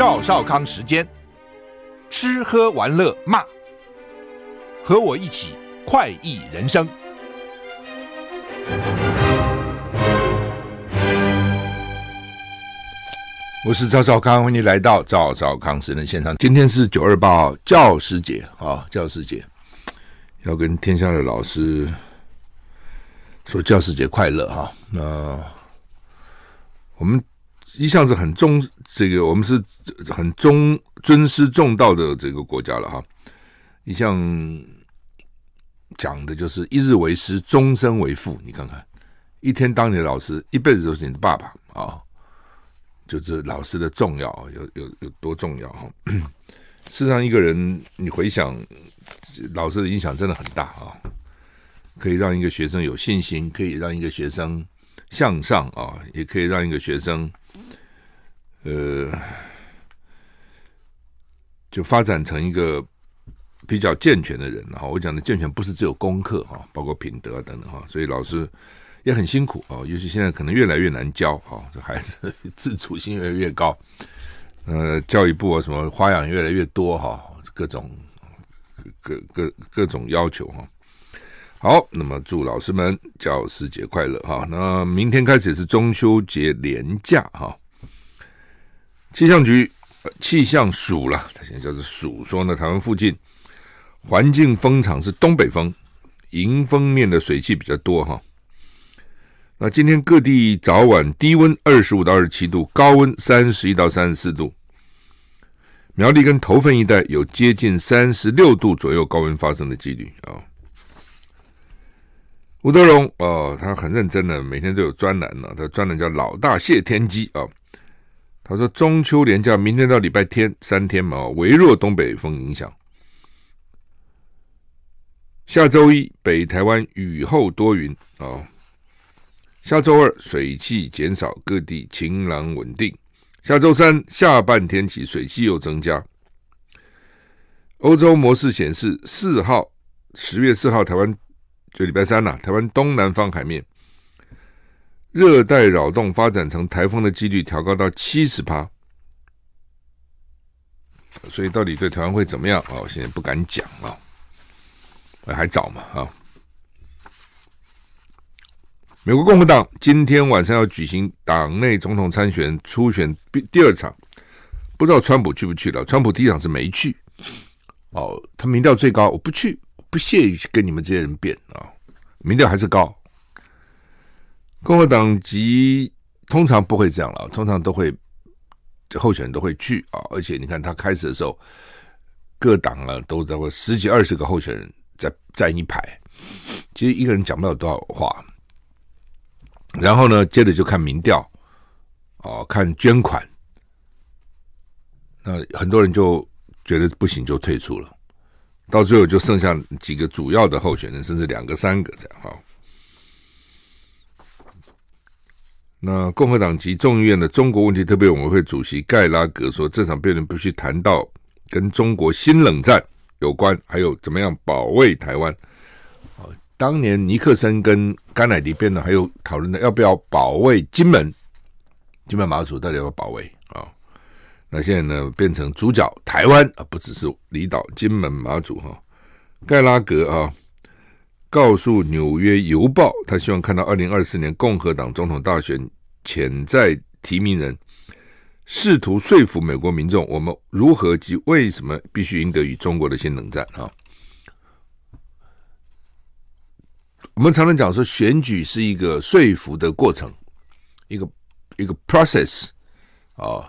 赵少康时间，吃喝玩乐骂，和我一起快意人生。我是赵少康，欢迎来到赵少康时间现场。今天是九二八号教师节啊，教师节要跟天下的老师说教师节快乐哈。那我们。一向是很重这个，我们是很重尊师重道的这个国家了哈。一向讲的就是一日为师，终身为父。你看看，一天当你的老师，一辈子都是你的爸爸啊、就是老师的重要有有有多重要哈。事实上，一个人你回想，老师的影响真的很大啊，可以让一个学生有信心，可以让一个学生向上啊，也可以让一个学生。呃，就发展成一个比较健全的人哈。我讲的健全不是只有功课哈，包括品德等等哈。所以老师也很辛苦啊，尤其现在可能越来越难教哈。这孩子自主性越来越高，呃，教育部啊什么花样越来越多哈，各种各各各种要求哈。好，那么祝老师们教师节快乐哈。那明天开始是中秋节连假哈。气象局气象署了，它现在叫做署，说呢，台湾附近环境风场是东北风，迎风面的水汽比较多哈。那今天各地早晚低温二十五到二十七度，高温三十一到三十四度。苗栗跟头份一带有接近三十六度左右高温发生的几率啊。吴德荣哦，他很认真的，每天都有专栏呢，他专栏叫老大谢天机啊。他说：“中秋连假，明天到礼拜天三天嘛，微弱东北风影响。下周一北台湾雨后多云啊。下周二水汽减少，各地晴朗稳定。下周三下半天起水汽又增加。欧洲模式显示，四号十月四号台湾就礼拜三呐、啊，台湾东南方海面。”热带扰动发展成台风的几率调高到七十趴，所以到底对台湾会怎么样啊？我现在不敢讲啊，还早嘛啊！美国共和党今天晚上要举行党内总统参选初选第二场，不知道川普去不去了。川普第一场是没去，哦，他民调最高，我不去，不屑于跟你们这些人辩啊，民调还是高。共和党籍通常不会这样了，通常都会候选人都会去啊，而且你看他开始的时候，各党啊都在过十几二十个候选人在站一排，其实一个人讲不了多少话，然后呢，接着就看民调，哦，看捐款，那很多人就觉得不行就退出了，到最后就剩下几个主要的候选人，甚至两个三个这样哈。那共和党籍众议院的中国问题特别委员会主席盖拉格说：“这场辩论必须谈到跟中国新冷战有关，还有怎么样保卫台湾。”啊，当年尼克森跟甘乃迪辩论，还有讨论的要不要保卫金门、金门马祖，到底要不要保卫啊？那现在呢，变成主角台湾啊，不只是离岛金门马祖哈。盖拉格啊。告诉《纽约邮报》，他希望看到二零二四年共和党总统大选潜在提名人试图说服美国民众，我们如何及为什么必须赢得与中国的新冷战啊？我们常常讲说，选举是一个说服的过程，一个一个 process 啊，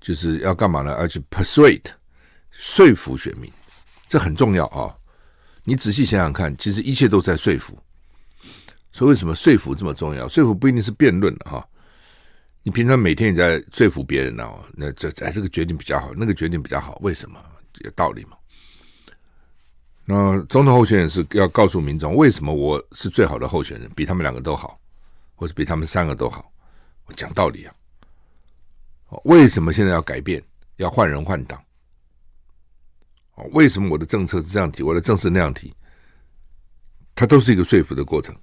就是要干嘛呢？要去 persuade 说服选民，这很重要啊。你仔细想想看，其实一切都在说服。所以为什么说服这么重要？说服不一定是辩论的哈。你平常每天也在说服别人呢，那这哎这个决定比较好，那个决定比较好，为什么？有道理吗？那总统候选人是要告诉民众，为什么我是最好的候选人，比他们两个都好，或者比他们三个都好？我讲道理啊。为什么现在要改变，要换人换党？为什么我的政策是这样提，我的政策那样提？它都是一个说服的过程。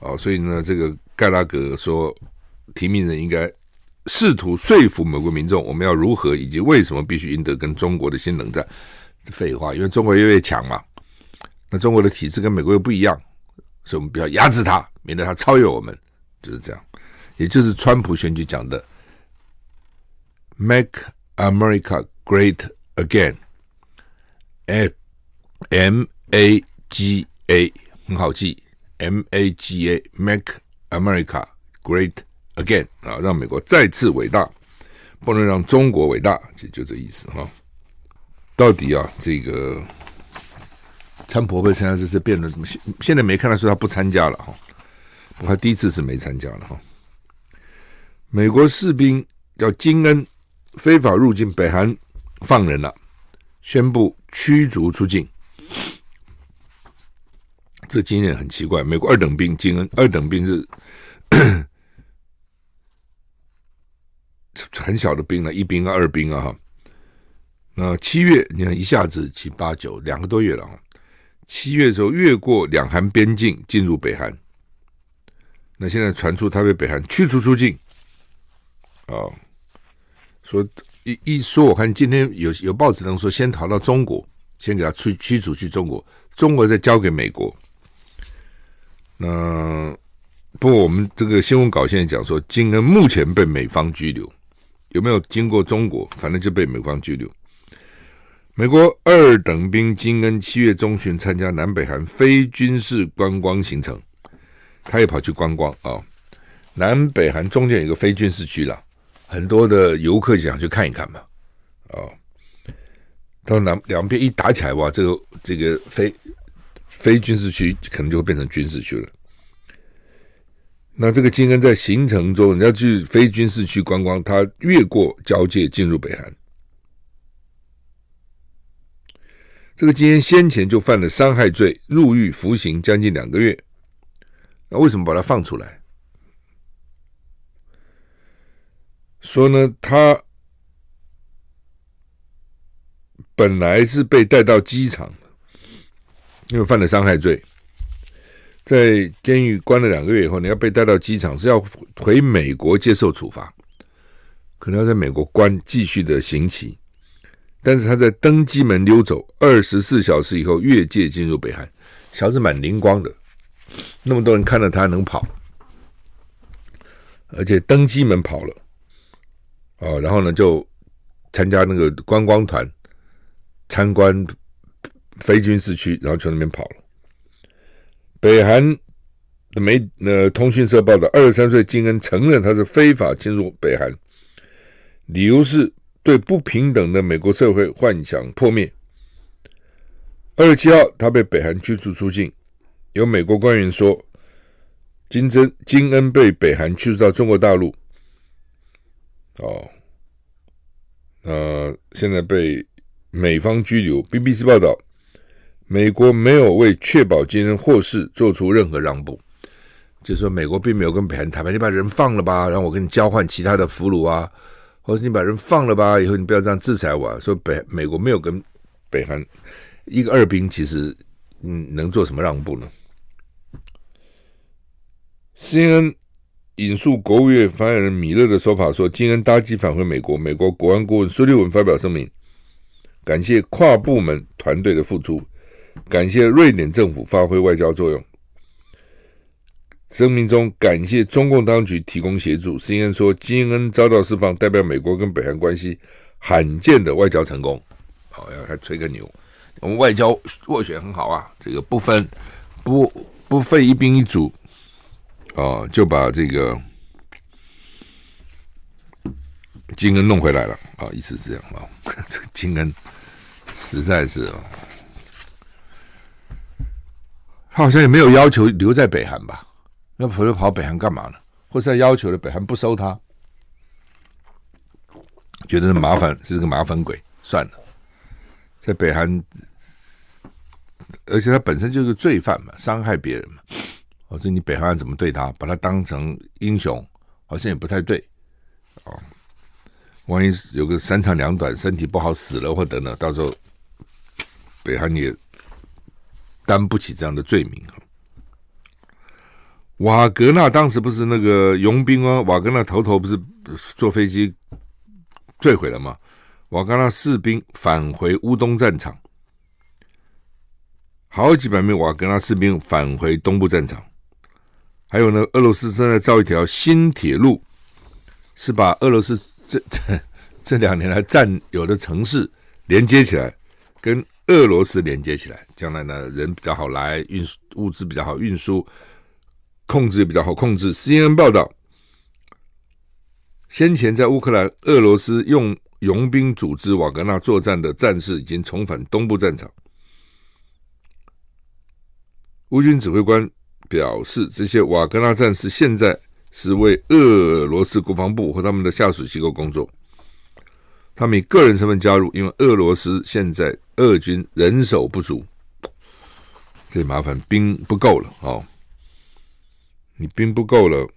哦，所以呢，这个盖拉格说，提名人应该试图说服美国民众，我们要如何以及为什么必须赢得跟中国的新冷战。废话，因为中国越来越强嘛，那中国的体制跟美国又不一样，所以我们不要压制他，免得他超越我们，就是这样。也就是川普选举讲的 “Make America Great Again” M A G A 很好记。M A G A，Make America Great Again 啊，让美国再次伟大，不能让中国伟大，其实就这意思哈。到底啊，这个川普会参加这次辩论？怎么现现在没看到说他不参加了哈？他第一次是没参加了哈。美国士兵叫金恩非法入境北韩，放人了，宣布驱逐出境。这经验很奇怪，美国二等兵金恩，二等兵是 很小的兵了，一兵啊，二兵啊，哈。那七月，你看一下子七八九两个多月了啊，七月的时候越过两韩边境进入北韩，那现在传出他被北韩驱逐出境，啊，说一一说，我看今天有有报纸能说先逃到中国，先给他驱驱逐去中国，中国再交给美国。那不过我们这个新闻稿现在讲说，金恩目前被美方拘留，有没有经过中国？反正就被美方拘留。美国二等兵金恩七月中旬参加南北韩非军事观光行程，他也跑去观光啊。南北韩中间有一个非军事区了，很多的游客想去看一看嘛。啊，到南两边一打起来哇，这个这个非。非军事区可能就会变成军事区了。那这个金恩在行程中，你要去非军事区观光，他越过交界进入北韩。这个金恩先前就犯了伤害罪，入狱服刑将近两个月。那为什么把他放出来？说呢，他本来是被带到机场。因为犯了伤害罪，在监狱关了两个月以后，你要被带到机场，是要回美国接受处罚，可能要在美国关继续的刑期。但是他在登机门溜走二十四小时以后越界进入北韩，小子蛮灵光的，那么多人看到他能跑，而且登机门跑了，哦，然后呢就参加那个观光团参观。非军事区，然后从那边跑了。北韩的媒呃通讯社报道，二十三岁金恩承认他是非法进入北韩，理由是对不平等的美国社会幻想破灭。二十七号，他被北韩驱逐出境。有美国官员说，金珍金恩被北韩驱逐到中国大陆。哦，呃，现在被美方拘留。BBC 报道。美国没有为确保金恩获释做出任何让步，就是说，美国并没有跟北韩谈判，你把人放了吧，然后我跟你交换其他的俘虏啊，或者你把人放了吧，以后你不要这样制裁我啊。说北美国没有跟北韩一个二兵，其实嗯能做什么让步呢？CNN 引述国务院发言人米勒的说法说，金恩搭机返回美国，美国国安顾问苏利文发表声明，感谢跨部门团队的付出。感谢瑞典政府发挥外交作用。声明中感谢中共当局提供协助。CNN 说，金恩遭到释放，代表美国跟北韩关系罕见的外交成功。好，要还吹个牛，我们外交斡旋很好啊，这个不分不不费一兵一卒，哦，就把这个金恩弄回来了。啊，意思是这样啊，这个金恩实在是哦。他好像也没有要求留在北韩吧？那否则跑北韩干嘛呢？或是他要求的北韩不收他，觉得麻烦是个麻烦鬼，算了，在北韩，而且他本身就是罪犯嘛，伤害别人嘛。我说你北韩怎么对他，把他当成英雄，好像也不太对哦。万一有个三长两短，身体不好死了或等等，到时候北韩也担不起这样的罪名啊。瓦格纳当时不是那个佣兵吗？瓦格纳头头不是坐飞机坠毁了吗？瓦格纳士兵返回乌东战场，好几百名瓦格纳士兵返回东部战场。还有呢，俄罗斯正在造一条新铁路，是把俄罗斯这这这两年来占有的城市连接起来，跟俄罗斯连接起来，将来呢人比较好来，运输物资比较好运输，控制也比较好控制。CNN 报道，先前在乌克兰，俄罗斯用佣兵组织瓦格纳作战的战士已经重返东部战场。乌军指挥官。表示，这些瓦格纳战士现在是为俄罗斯国防部和他们的下属机构工作。他们以个人身份加入，因为俄罗斯现在俄军人手不足，这麻烦兵不够了哦。你兵不够了，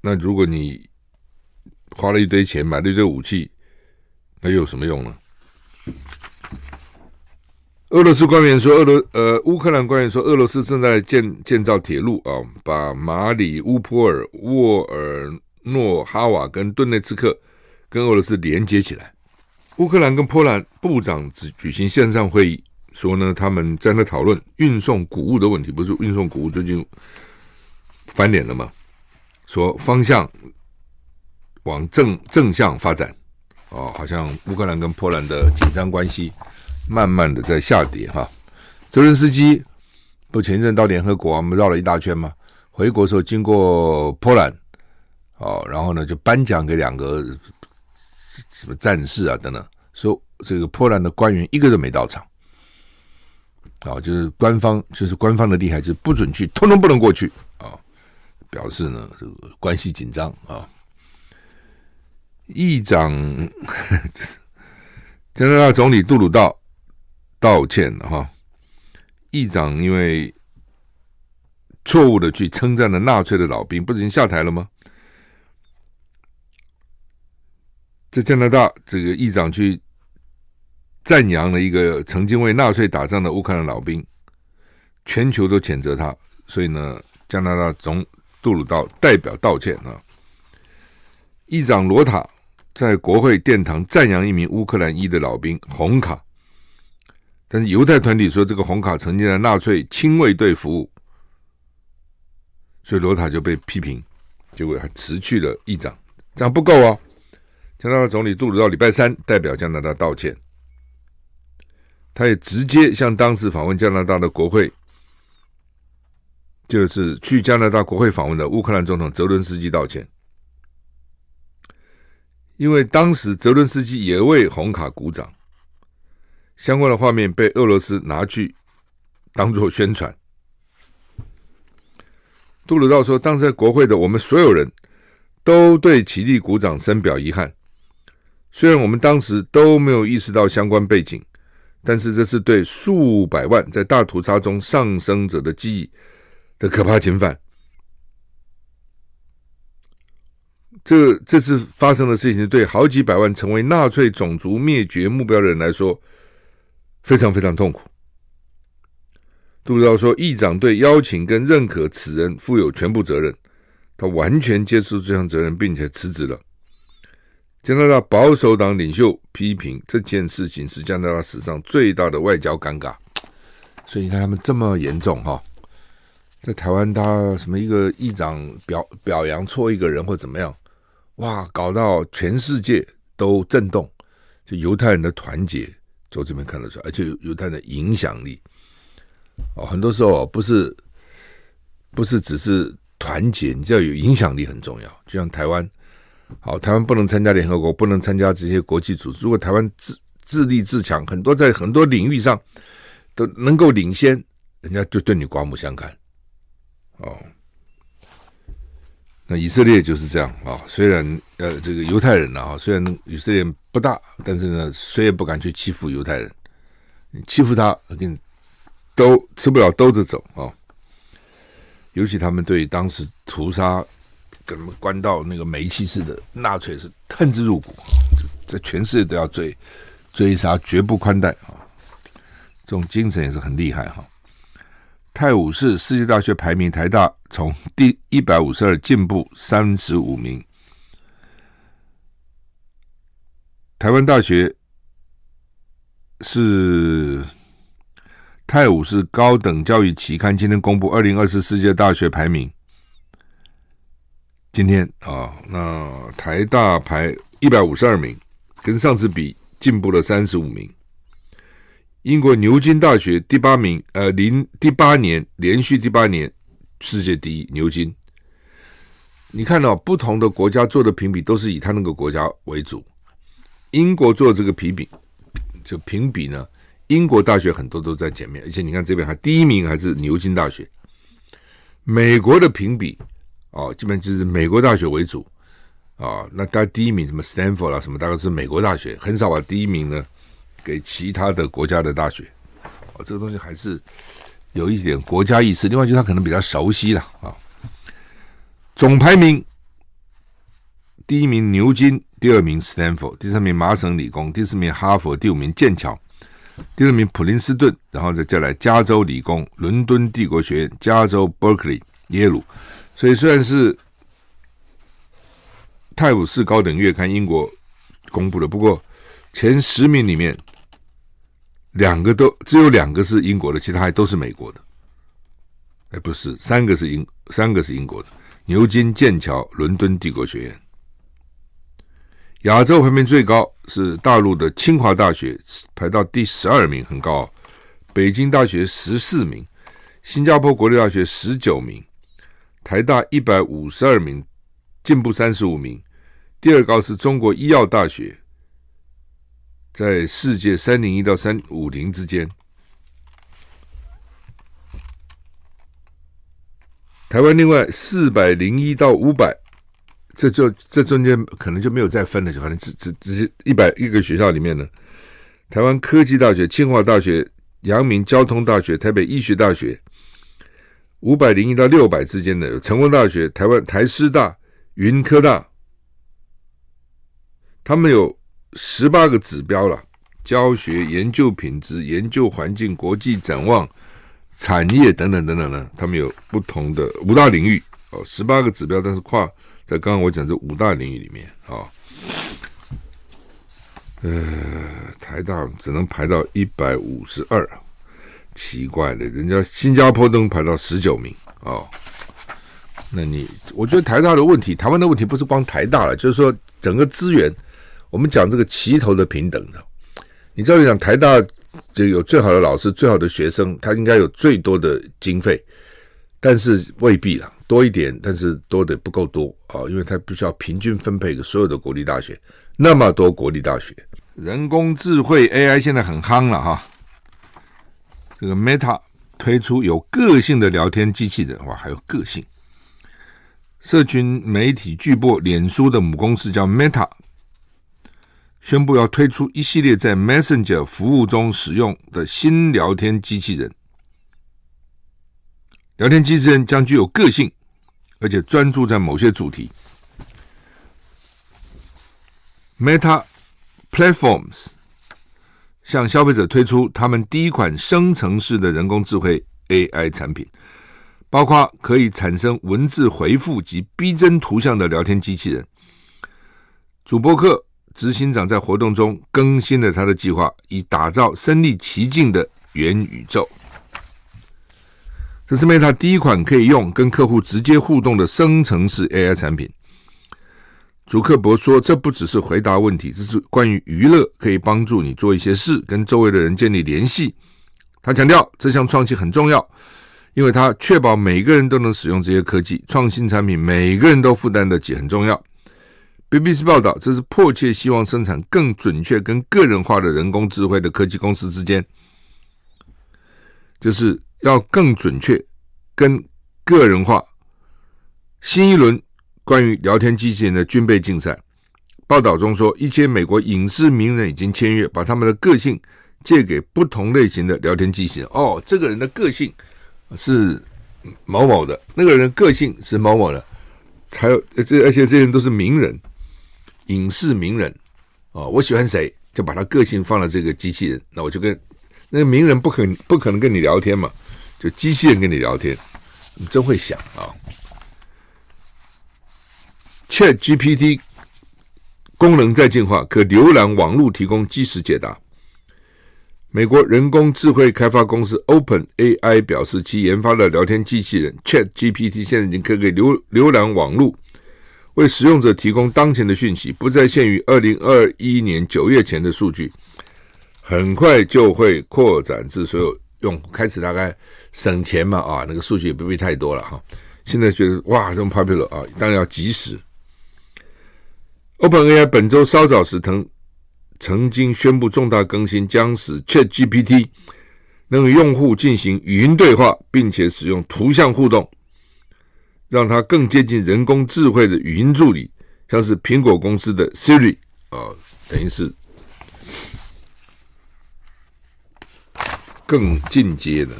那如果你花了一堆钱买了一堆武器，那又有什么用呢？俄罗斯官员说，俄罗呃，乌克兰官员说，俄罗斯正在建建造铁路啊，把马里乌波尔、沃尔诺哈瓦跟顿内茨克跟俄罗斯连接起来。乌克兰跟波兰部长只举行线上会议，说呢，他们在讨论运送谷物的问题，不是运送谷物最近翻脸了吗？说方向往正正向发展哦，好像乌克兰跟波兰的紧张关系。慢慢的在下跌哈，泽伦斯基不前一阵到联合国，我们绕了一大圈嘛。回国的时候经过波兰，哦，然后呢就颁奖给两个什么战士啊等等，说这个波兰的官员一个都没到场，啊，就是官方就是官方的厉害，就是不准去，通通不能过去啊，表示呢这个关系紧张啊。议长加拿大总理杜鲁道。道歉了哈，议长因为错误的去称赞了纳粹的老兵，不是已经下台了吗？在加拿大，这个议长去赞扬了一个曾经为纳粹打仗的乌克兰老兵，全球都谴责他，所以呢，加拿大总杜鲁道代表道歉啊。议长罗塔在国会殿堂赞扬一名乌克兰裔的老兵红卡。但是犹太团体说，这个红卡曾经在纳粹亲卫队服务，所以罗塔就被批评，结果还辞去了议长。这样不够哦，加拿大总理杜鲁道礼拜三代表加拿大道歉，他也直接向当时访问加拿大的国会，就是去加拿大国会访问的乌克兰总统泽伦斯基道歉，因为当时泽伦斯基也为红卡鼓掌。相关的画面被俄罗斯拿去当做宣传。杜鲁道说：“当时在国会的我们所有人都对起立鼓掌深表遗憾。虽然我们当时都没有意识到相关背景，但是这是对数百万在大屠杀中丧生者的记忆的可怕侵犯。这这次发生的事情，对好几百万成为纳粹种族灭绝目标的人来说。”非常非常痛苦。杜鲁道说：“议长对邀请跟认可此人负有全部责任，他完全接受这项责任，并且辞职了。”加拿大保守党领袖批评这件事情是加拿大史上最大的外交尴尬。所以你看他们这么严重哈，在台湾他什么一个议长表表扬错一个人或怎么样，哇，搞到全世界都震动，就犹太人的团结。从这边看得出来，而且有有它的影响力哦。很多时候不是不是只是团结，你知道有影响力很重要。就像台湾，好，台湾不能参加联合国，不能参加这些国际组织。如果台湾自自立自强，很多在很多领域上都能够领先，人家就对你刮目相看。哦，那以色列就是这样啊、虽然呃，这个犹太人啊，虽然以色列不大，但是呢，谁也不敢去欺负犹太人。你欺负他，给你兜吃不了兜着走啊、尤其他们对当时屠杀。给他们关到那个煤气室的纳粹是恨之入骨，在全世界都要追追杀，绝不宽待啊！这种精神也是很厉害哈。泰晤士世界大学排名，台大从第一百五十二进步三十五名，台湾大学是泰晤士高等教育期刊今天公布二零二四世界大学排名。今天啊，那台大排一百五十二名，跟上次比进步了三十五名。英国牛津大学第八名，呃，零第八年连续第八年世界第一，牛津。你看到不同的国家做的评比都是以他那个国家为主。英国做这个评比，就评比呢，英国大学很多都在前面，而且你看这边还第一名还是牛津大学。美国的评比。哦，基本就是美国大学为主，啊、那大概第一名什么 Stanford 啦，什么大概是美国大学，很少把第一名呢给其他的国家的大学，哦，这个东西还是有一点国家意识。另外就是他可能比较熟悉了啊、总排名第一名牛津，第二名 Stanford，第三名麻省理工，第四名哈佛，第五名剑桥，第六名普林斯顿，然后再再来加州理工、伦敦帝国学院、加州 Berkeley、耶鲁。所以虽然是《泰晤士高等月刊》英国公布的，不过前十名里面两个都只有两个是英国的，其他还都是美国的。哎，不是，三个是英，三个是英国的：牛津、剑桥、伦敦帝国学院。亚洲排名最高是大陆的清华大学，排到第十二名，很高。北京大学十四名，新加坡国立大学十九名。台大一百五十二名，进步三十五名。第二高是中国医药大学，在世界三零一到三五零之间。台湾另外四百零一到五百，这就这中间可能就没有再分了，就反正只只只是一百一个学校里面呢。台湾科技大学、清华大学、阳明交通大学、台北医学大学。五百零一到六百之间的有成功大学、台湾台师大、云科大，他们有十八个指标了：教学、研究品质、研究环境、国际展望、产业等等等等呢。他们有不同的五大领域哦，十八个指标，但是跨在刚刚我讲这五大领域里面啊、呃，台大只能排到一百五十二。奇怪的，人家新加坡都能排到十九名哦。那你，我觉得台大的问题，台湾的问题不是光台大了，就是说整个资源，我们讲这个齐头的平等的。你知道，你讲台大这有最好的老师、最好的学生，他应该有最多的经费，但是未必啦，多一点，但是多的不够多啊，因为他必须要平均分配给所有的国立大学，那么多国立大学，人工智慧 AI 现在很夯了哈。这个 Meta 推出有个性的聊天机器人，哇，还有个性！社群媒体巨擘脸书的母公司叫 Meta，宣布要推出一系列在 Messenger 服务中使用的新聊天机器人。聊天机器人将具有个性，而且专注在某些主题。Meta Platforms。向消费者推出他们第一款生成式的人工智慧 AI 产品，包括可以产生文字回复及逼真图像的聊天机器人。主播克执行长在活动中更新了他的计划，以打造身临其境的元宇宙。这是 Meta 第一款可以用跟客户直接互动的生成式 AI 产品。祖克伯说：“这不只是回答问题，这是关于娱乐，可以帮助你做一些事，跟周围的人建立联系。”他强调，这项创新很重要，因为它确保每个人都能使用这些科技。创新产品每个人都负担得起，很重要。BBC 报道，这是迫切希望生产更准确、跟个人化的人工智慧的科技公司之间，就是要更准确、跟个人化。新一轮关于聊天机器人的军备竞赛报道中说，一些美国影视名人已经签约，把他们的个性借给不同类型的聊天机器人。哦，这个人的个性是某某的，那个人的个性是某某的，还有这而且这些人都是名人，影视名人哦，我喜欢谁，就把他个性放到这个机器人，那我就跟那个名人不可不可能跟你聊天嘛，就机器人跟你聊天，你真会想啊。Chat GPT 功能在进化，可浏览网络，提供即时解答。美国人工智慧开发公司 Open AI 表示，其研发的聊天机器人 Chat GPT 现在已经可以浏浏览网络，为使用者提供当前的讯息，不再限于二零二一年九月前的数据，很快就会扩展至所有用户。开始大概省钱嘛啊，那个数据也不必太多了哈。现在觉得哇，这么 popular 啊，当然要及时。OpenAI 本周稍早时曾曾经宣布重大更新，将使 ChatGPT 能与用户进行语音对话，并且使用图像互动，让它更接近人工智慧的语音助理，像是苹果公司的 Siri 啊、等于是更进阶的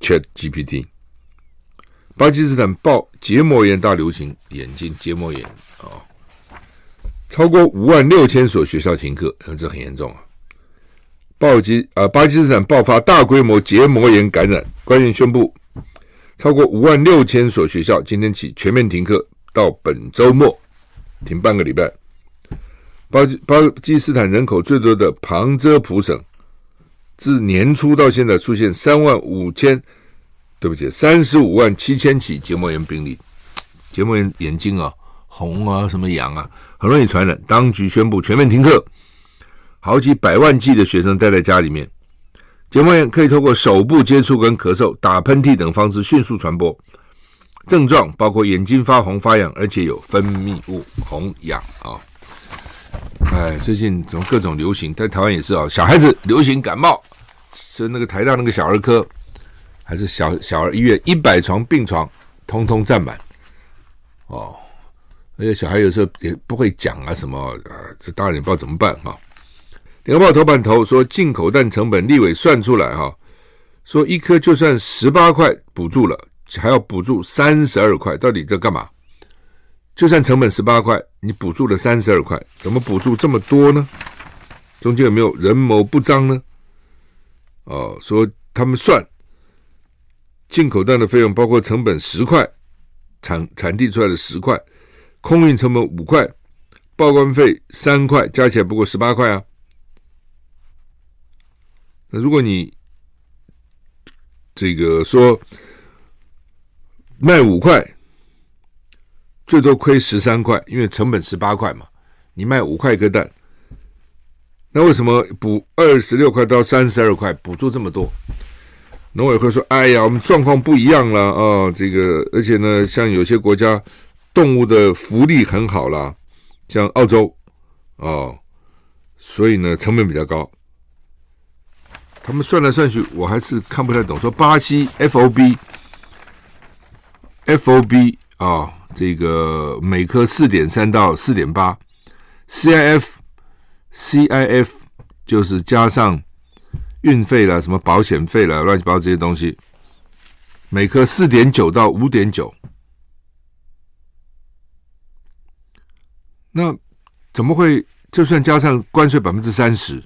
ChatGPT。巴基斯坦爆结膜炎大流行，眼睛结膜炎啊。超过五万六千所学校停课，这很严重啊！暴击啊，巴基斯坦爆发大规模结膜炎感染，官员宣布，超过五万六千所学校今天起全面停课，到本周末停半个礼拜。巴基巴基斯坦人口最多的旁遮普省，自年初到现在出现三万五千，对不起，三十五万七千起结膜炎病例，结膜炎眼睛啊。红啊，什么痒啊，很容易传染。当局宣布全面停课，好几百万计的学生待在家里面。结膜炎可以透过手部接触跟咳嗽、打喷嚏等方式迅速传播，症状包括眼睛发红、发痒，而且有分泌物红痒啊。哎，最近怎么各种流行，在台湾也是啊，小孩子流行感冒，是那个台大那个小儿科，还是小小儿医院，一百床病床通通占满哦。而且小孩有时候也不会讲啊什么啊，这大人也不知道怎么办哈、啊。联合报头版头说，进口蛋成本立委算出来哈、说一颗就算十八块补助了，还要补助三十二块，到底这干嘛？就算成本十八块，你补助了三十二块，怎么补助这么多呢？中间有没有人谋不臧呢？哦，说他们算进口蛋的费用，包括成本十块，产产地出来的十块。空运成本五块，报关费三块，加起来不过十八块啊。那如果你这个说卖五块，最多亏十三块，因为成本十八块嘛。你卖五块一个蛋，那为什么补二十六块到三十二块，补助这么多？农委会说：“哎呀，我们状况不一样了啊、这个而且呢，像有些国家。”动物的福利很好啦，像澳洲哦，所以呢成本比较高。他们算来算去，我还是看不太懂。说巴西 FOB FOB 啊、这个每颗四点三到四点八，CIF CIF 就是加上运费了、什么保险费了、乱七八糟这些东西，每颗四点九到五点九。那怎么会？就算加上关税百分之三十，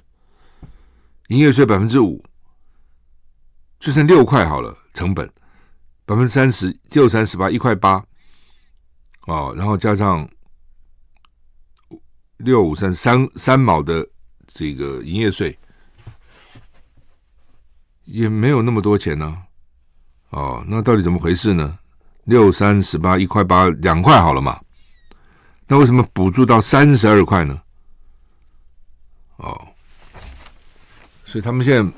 营业税百分之五，就算六块好了，成本百分之三十，六三十八，一块八，哦，然后加上六五三三三毛的这个营业税，也没有那么多钱呢、哦，那到底怎么回事呢？六三十八，一块八，两块好了嘛。那为什么补助到三十二块呢？哦，所以他们现在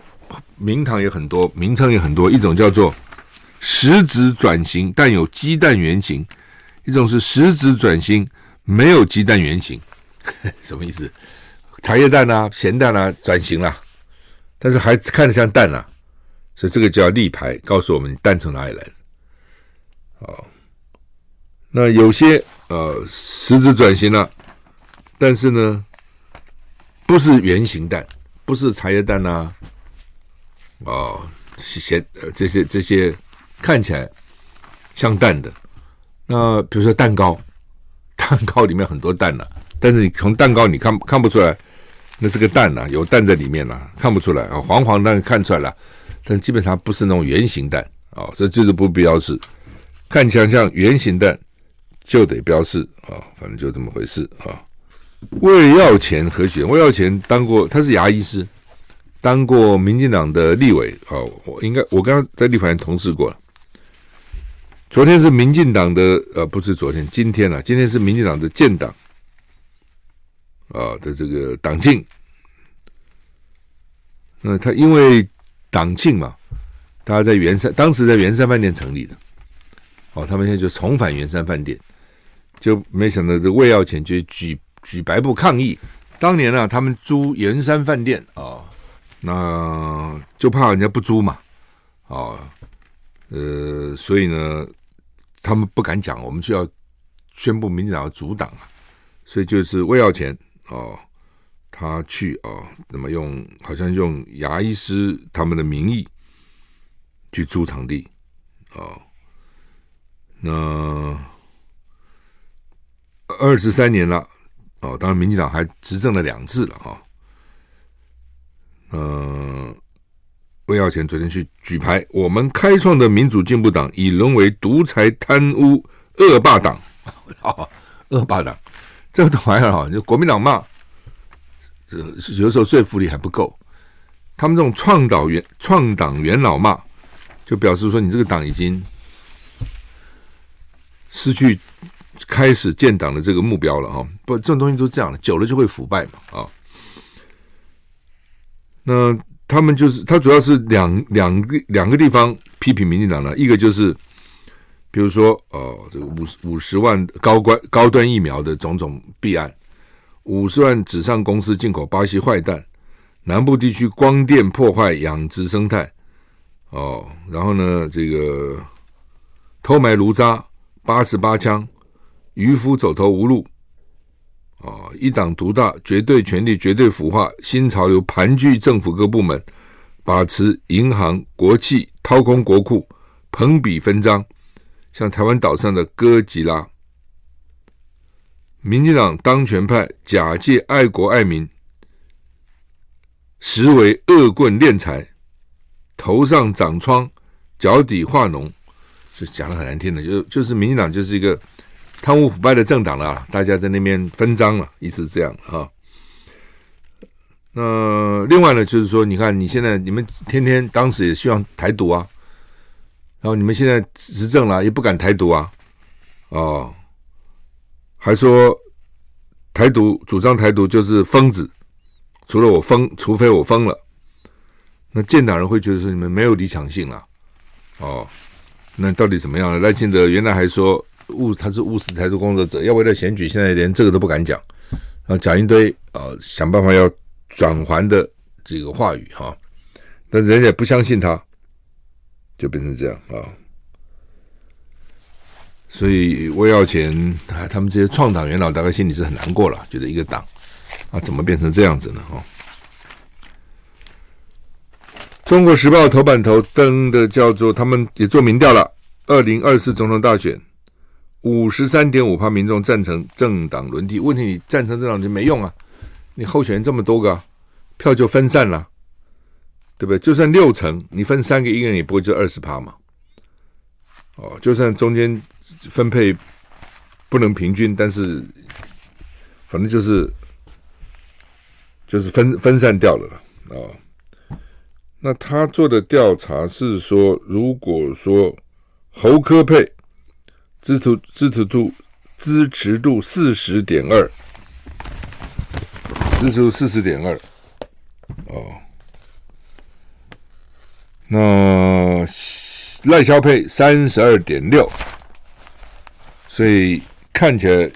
名堂也很多，名称也很多。一种叫做实质转型，但有鸡蛋原型；一种是实质转型，没有鸡蛋原型。什么意思？茶叶蛋啊，咸蛋啊，转型了，但是还看着像蛋啊，所以这个叫立牌，告诉我们蛋从哪里来的。好，那有些呃实质转型了，但是呢，不是圆形蛋，不是茶叶蛋呐、啊，哦，咸呃这些这些看起来像蛋的，那比如说蛋糕，蛋糕里面很多蛋呢、但是你从蛋糕你看看不出来，那是个蛋呐、啊，有蛋在里面呐、啊，看不出来啊，黄黄蛋看出来了。但基本上不是那种圆形蛋啊、这就是不标示。看起来像圆形蛋，就得标示啊、反正就这么回事啊。魏耀前何许？魏耀前当过，他是牙医师，当过民进党的立委啊、我应该我刚刚在立法院同事过了。昨天是民进党的呃，不是昨天，今天啊，今天是民进党的建党啊的这个党庆。那他因为。党庆嘛，大家在圆山，当时在圆山饭店成立的，哦，他们现在就重返圆山饭店，就没想到这魏耀前就举举白布抗议。当年呢、啊，他们租圆山饭店啊、那就怕人家不租嘛，啊、呃，所以呢，他们不敢讲，我们就要宣布民进党要阻挡啊，所以就是魏耀前哦。他去哦，那么用好像用牙医师他们的名义去租场地哦，那二十三年了哦，当然民进党还执政了两次了哈。嗯，魏耀前昨天去举牌，我们开创的民主进步党已沦为独裁贪污恶霸党，恶霸党，这个玩意儿哈，就国民党骂。有时候说服力还不够，他们这种创党元创党元老骂，就表示说你这个党已经失去开始建党的这个目标了啊！不，这种东西都这样的，久了就会腐败嘛啊。那他们就是他主要是两两个两个地方批评民进党呢，一个就是比如说呃这个五十五十万高官高端疫苗的种种弊案。五十万纸上公司进口巴西坏蛋，南部地区光电破坏养殖生态，哦，然后呢，这个偷埋炉渣八十八枪，渔夫走投无路，哦，一党独大，绝对权力绝对腐化，新潮流盘踞政府各部门，把持银行国企，掏空国库，朋比分赃，像台湾岛上的哥吉拉。民进党当权派假借爱国爱民，实为恶棍敛财，头上长疮，脚底化脓，就讲的很难听的，就就是民进党就是一个贪污腐败的政党了，大家在那边分赃了，意思是这样啊。那另外呢，就是说，你看你现在你们天天当时也希望台独啊，然后你们现在执政了，也不敢台独啊，哦。还说台独主张台独就是疯子，除了我疯，除非我疯了。那建党人会觉得说你们没有理想性了，哦，那到底怎么样呢？赖清德原来还说务他是务实台独工作者，要为了选举，现在连这个都不敢讲，然后讲一堆啊、想办法要转还的这个话语哈、但是人家不相信他，就变成这样啊。所以魏耀前啊，他们这些创党元老大概心里是很难过了，觉得一个党啊怎么变成这样子呢？哈，《中国时报》头版头登的叫做他们也做民调了，二零二四总统大选五十三点五趴民众赞成政党轮替。问题你赞成政党就没用啊，你候选人这么多个，票就分散了，对不对？就算六成，你分三个，一个人也不会就二十趴嘛。哦，就算中间。分配不能平均，但是反正就是就是分分散掉了啊、那他做的调查是说，如果说侯科配支持支持度支持度四十点二，支持度四十点二哦，那赖肖配三十二点六。所以看起来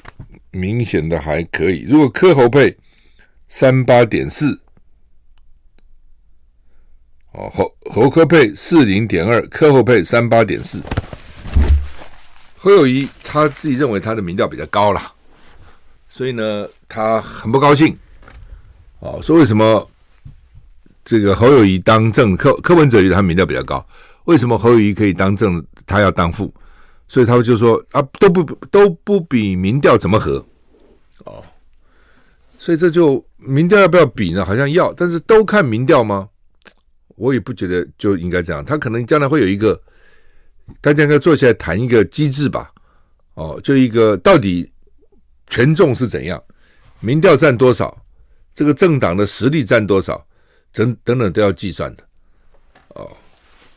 明显的还可以。如果柯侯配三八点四，哦，侯侯科配四零点二，科侯配三八点四。侯友谊他自己认为他的民调比较高了，所以呢，他很不高兴。哦，说为什么这个侯友谊当政，柯柯文哲觉得他民调比较高，为什么侯友谊可以当正，他要当副？所以他们就说啊，都不都不比民调怎么合？哦，所以这就民调要不要比呢？好像要，但是都看民调吗？我也不觉得就应该这样。他可能将来会有一个，大家应该坐下来谈一个机制吧。哦，就一个到底权重是怎样，民调占多少，这个政党的实力占多少，等等等都要计算的。哦，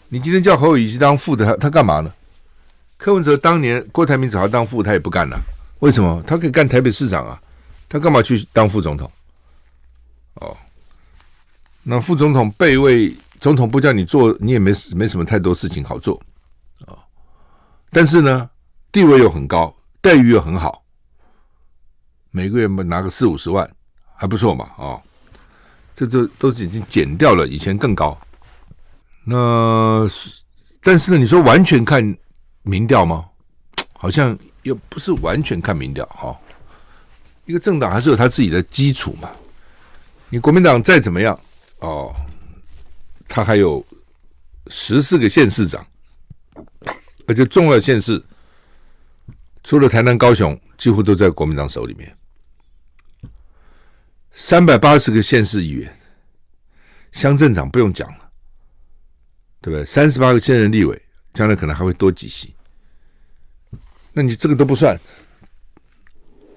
你今天叫侯友宜当副的，他他干嘛呢？柯文哲当年郭台铭找他当副，他也不干了。为什么？他可以干台北市长啊，他干嘛去当副总统？哦，那副总统备位，总统不叫你做，你也没没什么太多事情好做。但是呢，地位又很高，待遇又很好，每个月拿个四五十万，还不错嘛啊。这这都已经减掉了，以前更高。那但是呢，你说完全看。民调吗？好像又不是完全看民调哈。一个政党还是有他自己的基础嘛。你国民党再怎么样哦，他还有十四个县市长，而且重要县市除了台南、高雄，几乎都在国民党手里面。三百八十个县市议员，乡镇长不用讲了，对不对？三十八个现任立委。将来可能还会多几席，那你这个都不算，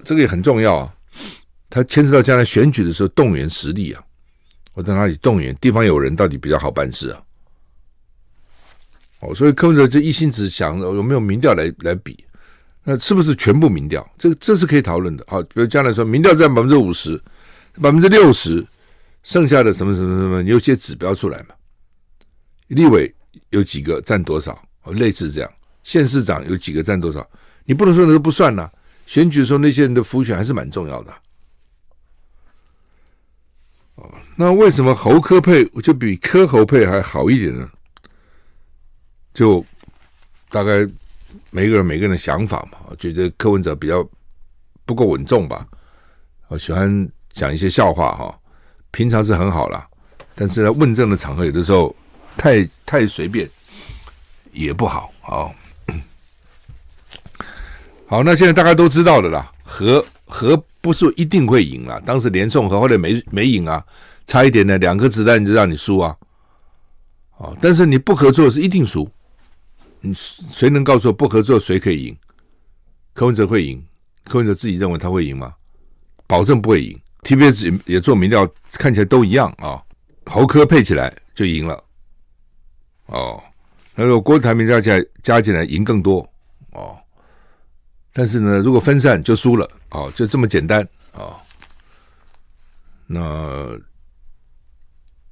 这个也很重要啊。它牵涉到将来选举的时候动员实力啊，我在哪里动员？地方有人到底比较好办事啊？哦，所以柯文哲就一心只想有没有民调来来比，那是不是全部民调？这这是可以讨论的。好，比如将来说民调占百分之五十、百分之六十，剩下的什么什么什么，有些指标出来嘛？立委。有几个占多少？类似这样，县市长有几个占多少？你不能说那个不算呐、选举的时候那些人的辅选还是蛮重要的。哦，那为什么侯柯配就比柯侯配还好一点呢？就大概每个人每个人的想法嘛，觉得柯文哲比较不够稳重吧。我喜欢讲一些笑话哈，平常是很好啦，但是在问政的场合，有的时候。太太随便也不好，好，好，那现在大家都知道的啦，和和不是一定会赢啦，当时连宋和后来没没赢啊，差一点呢，两颗子弹就让你输啊，啊，但是你不合作是一定输，你谁能告诉我不合作谁可以赢？柯文哲会赢？柯文哲自己认为他会赢吗？保证不会赢。TBS 也做民调，看起来都一样啊，侯科配起来就赢了。哦，那如果郭台铭加起来加进来赢更多哦，但是呢，如果分散就输了哦，就这么简单哦。那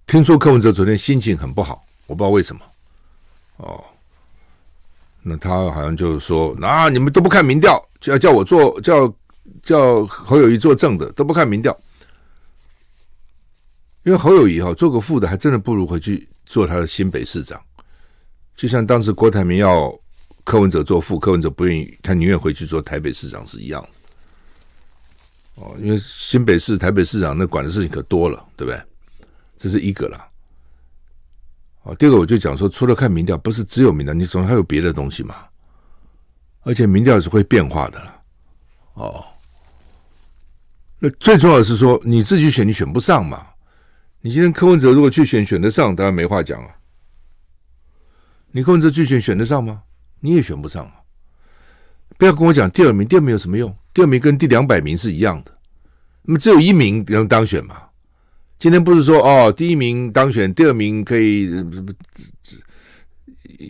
听说柯文哲昨天心情很不好，我不知道为什么哦。那他好像就是说，啊，你们都不看民调，就要叫我做，叫叫侯友谊做正的，都不看民调，因为侯友谊哈做个副的，还真的不如回去做他的新北市长。就像当时郭台铭要柯文哲做副，柯文哲不愿意，他宁愿回去做台北市长是一样的。哦，因为新北市、台北市长那管的事情可多了，对不对？这是一个了。哦，第二个我就讲说，除了看民调，不是只有民调，你总还有别的东西嘛。而且民调是会变化的。哦，那最重要的是说，你自己选，你选不上嘛。你今天柯文哲如果去选，选得上，当然没话讲啊。你柯文哲去选选得上吗？你也选不上啊！不要跟我讲第二名，第二名有什么用？第二名跟第两百名是一样的，那么只有一名能当选嘛？今天不是说哦，第一名当选，第二名可以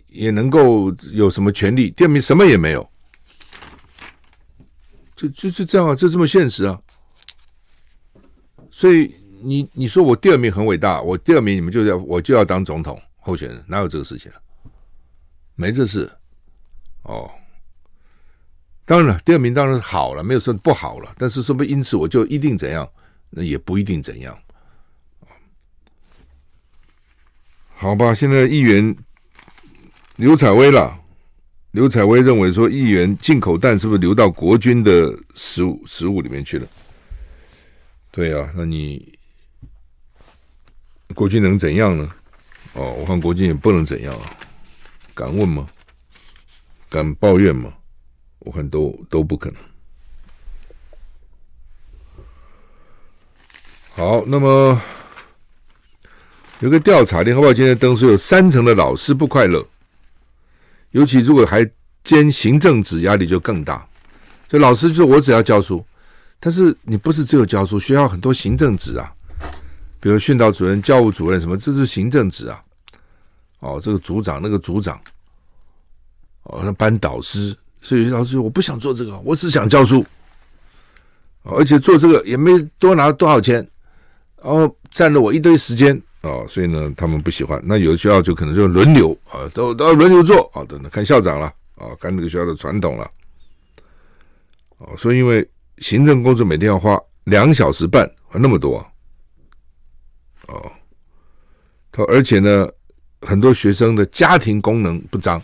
也能够有什么权利？第二名什么也没有，就就是这样啊，就这么现实啊！所以你你说我第二名很伟大，我第二名你们就要我就要当总统候选人，哪有这个事情啊？没这事，哦，当然了，第二名当然是好了，没有说不好了。但是说不定因此我就一定怎样，那也不一定怎样。好吧，现在议员刘采薇了。刘采薇认为说，议员进口蛋是不是流到国军的食物食物里面去了？对啊，那你国军能怎样呢？哦，我看国军也不能怎样啊，敢问吗？敢抱怨吗？我看都都不可能。好，那么有个调查，《联合报》今天登说，有三成的老师不快乐。尤其如果还兼行政职，压力就更大。就老师就说：“我只要教书，但是你不是只有教书，学校很多行政职啊，比如训导主任、教务主任什么，这是行政职啊。哦，这个组长、那个组长，哦，那班导师，所以老师我不想做这个，我只想教书。而且做这个也没多拿多少钱，然后占了我一堆时间。”哦，所以呢，他们不喜欢。那有的学校就可能就轮流啊，都都要轮流做啊，等等看校长了啊，看这个学校的传统了。哦，所以因为行政工作每天要花两小时半，那么多哦，他而且呢，很多学生的家庭功能不彰。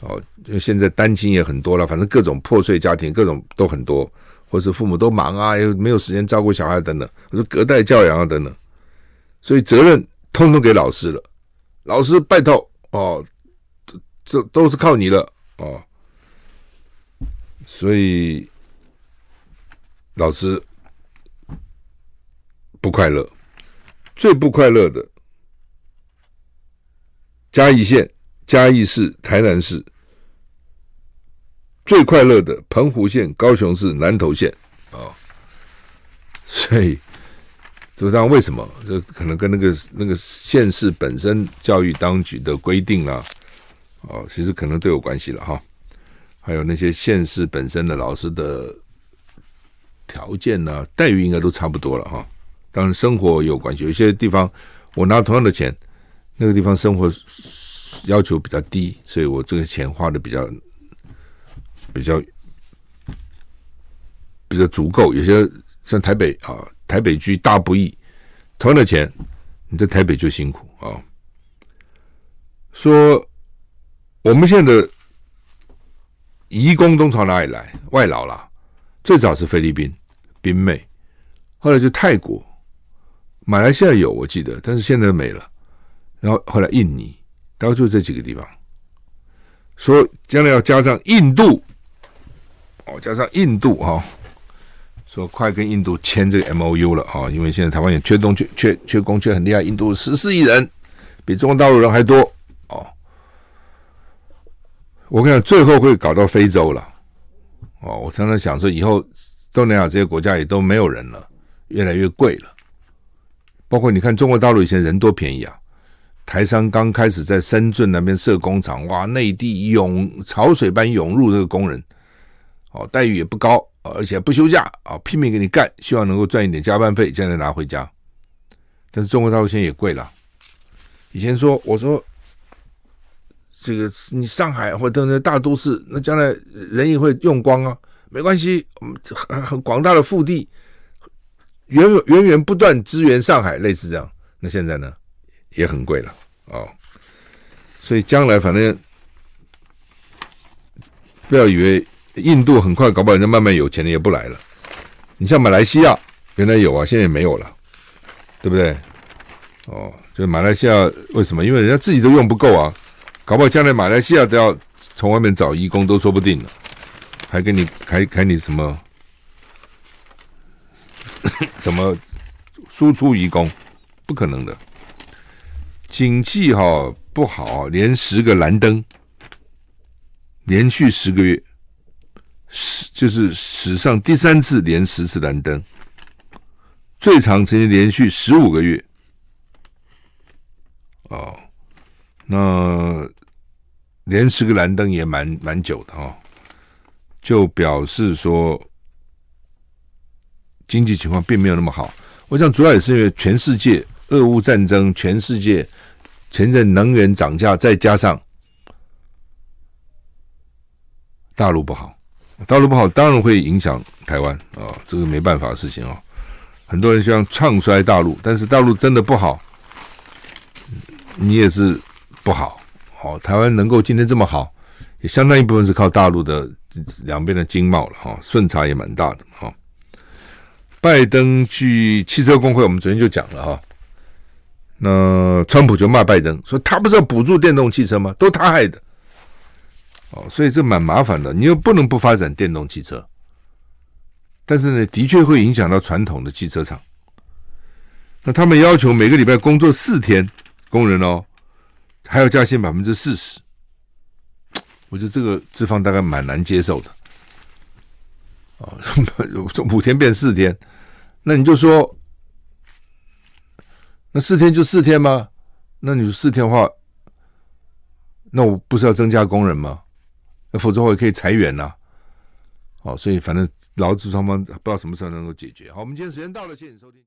哦，就现在单亲也很多了，反正各种破碎家庭，各种都很多，或是父母都忙啊，又没有时间照顾小孩等等，或者隔代教养啊等等。所以责任通通给老师了，老师拜托哦，这都是靠你了哦。所以老师不快乐，最不快乐的嘉义县、嘉义市、台南市，最快乐的澎湖县、高雄市、南投县啊，所以。这个为什么？这可能跟那个那个县市本身教育当局的规定啊，哦，其实可能都有关系了哈。还有那些县市本身的老师的条件呢、待遇应该都差不多了哈。当然生活有关系，有些地方我拿同样的钱，那个地方生活要求比较低，所以我这个钱花的比较比较比较足够。有些像台北啊。台北居大不易，同样的钱，你在台北就辛苦啊。说我们现在的移工都从哪里来？外劳啦，最早是菲律宾、宾妹，后来就泰国、马来西亚有我记得，但是现在没了。然后后来印尼，大概就这几个地方。说将来要加上印度，哦，加上印度啊。说快跟印度签这个 M O U 了啊，因为现在台湾也缺东缺缺缺工缺很厉害，印度十四亿人，比中国大陆人还多哦。我看最后会搞到非洲了哦。我常常想说，以后东南亚这些国家也都没有人了，越来越贵了。包括你看中国大陆以前人多便宜啊，台商刚开始在深圳那边设工厂，哇，内地涌潮水般涌入这个工人，哦，待遇也不高。而且不休假啊，拼命给你干，希望能够赚一点加班费，将来拿回家。但是中国大陆现在也贵了。以前说我说这个你上海或者那大都市，那将来人也会用光啊，没关系，我们很很广大的腹地，源源源不断支援上海，类似这样。那现在呢，也很贵了啊、哦。所以将来反正不要以为。印度很快搞不好人家慢慢有钱的也不来了。你像马来西亚原来有啊，现在也没有了，对不对？哦，就马来西亚为什么？因为人家自己都用不够啊，搞不好将来马来西亚都要从外面找义工都说不定了，还给你还给你什么 怎么输出移工？不可能的。经济哈不好，连十个蓝灯，连续十个月。史就是史上第三次连十次蓝灯，最长曾经连续十五个月。哦，那连十个蓝灯也蛮蛮久的哦，就表示说经济情况并没有那么好。我想主要也是因为全世界俄乌战争，全世界前阵能源涨价，再加上大陆不好。大陆不好，当然会影响台湾啊，这个没办法的事情啊。很多人希望唱衰大陆，但是大陆真的不好，你也是不好。哦，台湾能够今天这么好，也相当一部分是靠大陆的两边的经贸了哈，顺差也蛮大的哈。拜登去汽车工会，我们昨天就讲了哈。那川普就骂拜登说，他不是要补助电动汽车吗？都他害的。哦，所以这蛮麻烦的，你又不能不发展电动汽车，但是呢，的确会影响到传统的汽车厂。那他们要求每个礼拜工作四天，工人哦。还要加薪百分之四十，我觉得这个资方大概蛮难接受的。哦，从 五天变四天，那你就说，那四天就四天吗？那你说四天的话，那我不是要增加工人吗？否则我也可以裁员呐、啊。哦，所以反正劳资双方不知道什么时候能够解决。好，我们今天时间到了，谢谢收听。